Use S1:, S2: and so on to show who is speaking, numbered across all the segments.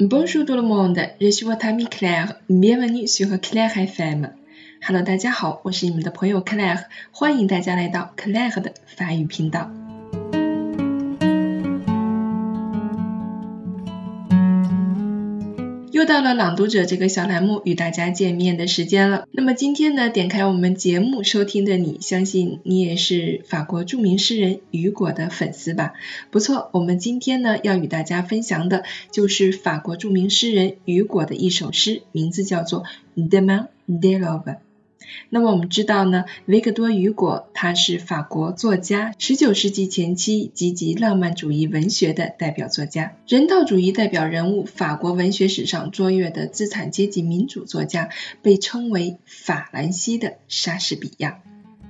S1: Bonjour tout le monde, je suis votre ami Claire. Bienvenue sur Claire FM. Hello，大家好，我是你们的朋友 Claire，欢迎大家来到 Claire 的法语频道。又到了朗读者这个小栏目与大家见面的时间了。那么今天呢，点开我们节目收听的你，相信你也是法国著名诗人雨果的粉丝吧？不错，我们今天呢要与大家分享的就是法国著名诗人雨果的一首诗，名字叫做《Demain de l'aube》。那么我们知道呢，维克多·雨果他是法国作家，十九世纪前期积极浪漫主义文学的代表作家，人道主义代表人物，法国文学史上卓越的资产阶级民主作家，被称为法兰西的莎士比亚。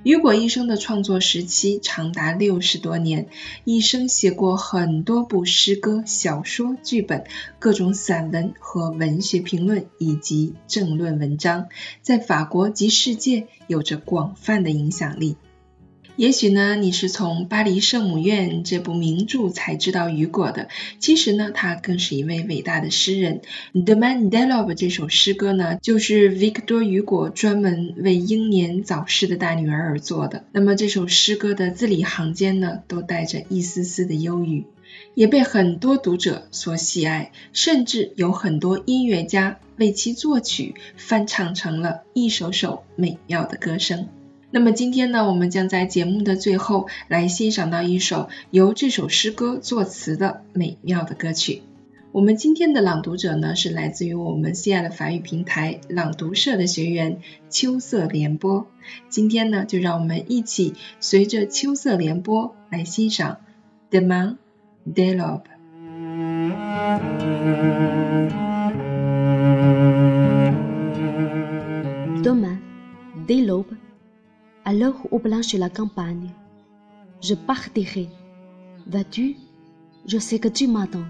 S1: 雨果一生的创作时期长达六十多年，一生写过很多部诗歌、小说、剧本、各种散文和文学评论以及政论文章，在法国及世界有着广泛的影响力。也许呢，你是从《巴黎圣母院》这部名著才知道雨果的。其实呢，他更是一位伟大的诗人。《The Man Delov》这首诗歌呢，就是维克多·雨果专门为英年早逝的大女儿而作的。那么这首诗歌的字里行间呢，都带着一丝丝的忧郁，也被很多读者所喜爱，甚至有很多音乐家为其作曲，翻唱成了一首首美妙的歌声。那么今天呢，我们将在节目的最后来欣赏到一首由这首诗歌作词的美妙的歌曲。我们今天的朗读者呢，是来自于我们西爱的法语平台朗读社的学员秋色联播。今天呢，就让我们一起随着秋色联播来欣赏《The Man de Love》。
S2: Demain, dès à l'heure où blanchit la campagne, je partirai. Vas-tu? Je sais que tu m'attends.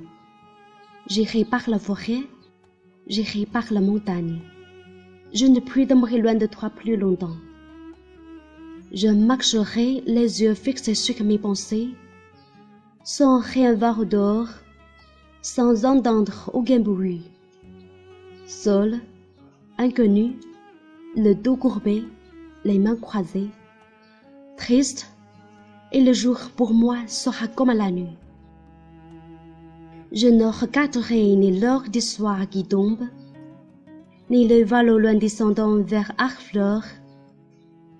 S2: J'irai par la forêt, j'irai par la montagne. Je ne puis demeurer loin de toi plus longtemps. Je marcherai les yeux fixés sur mes pensées, sans rien voir dehors, sans entendre aucun bruit. Seul, inconnu, le dos courbé, les mains croisées, triste, et le jour pour moi sera comme la nuit. Je ne regarderai ni l'heure du soir qui tombe, ni le vol au loin descendant vers Arfleur,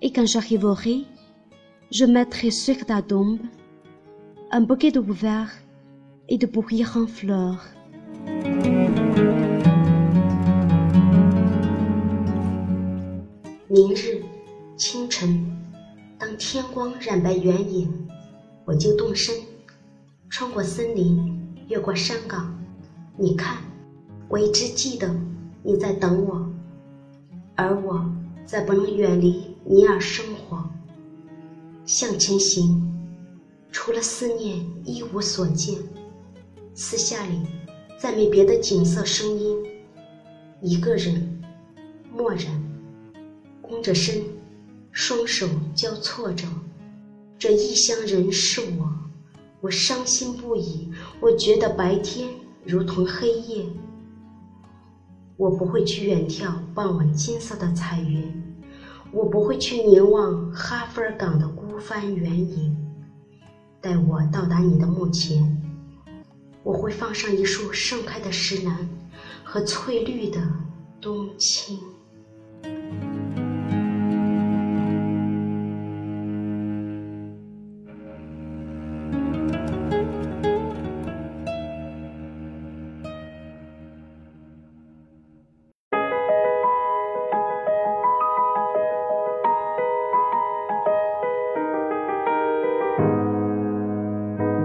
S2: et quand j'arriverai, je mettrai sur ta tombe un bouquet de verre et de pourrir en fleurs. 清晨，当天光染白原野，我就动身，穿过森林，越过山岗。你看，我一直记得你在等我，而我再不能远离你而生活。向前行，除了思念一无所见，私下里再没别的景色声音。一个人，默然，弓着身。双手交错着，这异乡人是我，我伤心不已。我觉得白天如同黑夜。我不会去远眺傍晚金色的彩云，我不会去凝望哈弗尔港的孤帆远影。待我到达你的墓前，我会放上一束盛开的石楠和翠绿的冬青。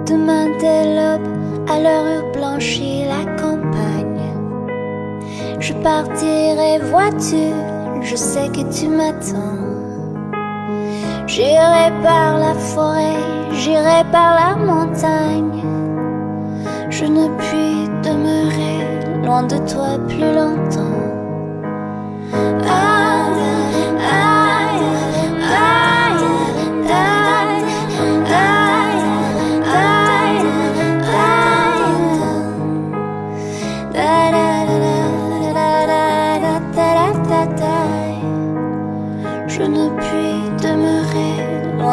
S3: Demain dès l'aube, à l'heure où blanchit la campagne, je partirai, vois-tu, je sais que tu m'attends. J'irai par la forêt, j'irai par la montagne. Je ne puis demeurer loin de toi plus longtemps.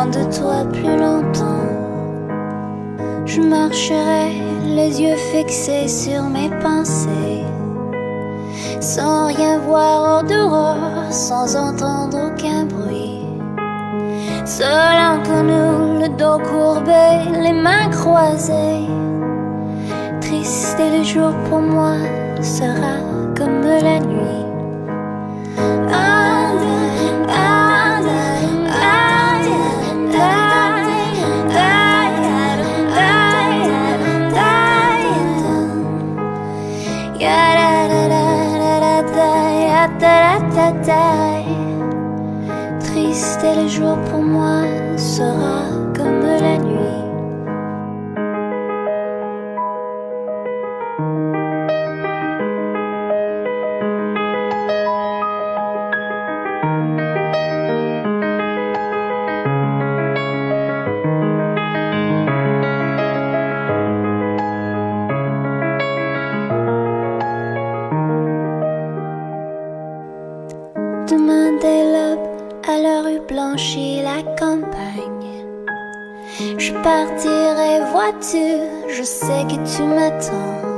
S3: De toi plus longtemps. Je marcherai les yeux fixés sur mes pensées, sans rien voir hors dehors, sans entendre aucun bruit. Seul entre nous, le dos courbé, les mains croisées. Triste et le jour pour moi sera comme la nuit. Triste et le jour pour moi sera comme la nuit. Je partirai, vois-tu, je sais que tu m'attends.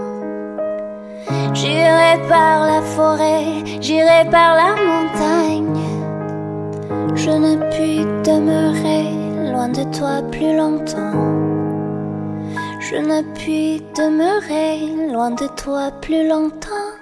S3: J'irai par la forêt, j'irai par la montagne. Je ne puis demeurer loin de toi plus longtemps. Je ne puis demeurer loin de toi plus longtemps.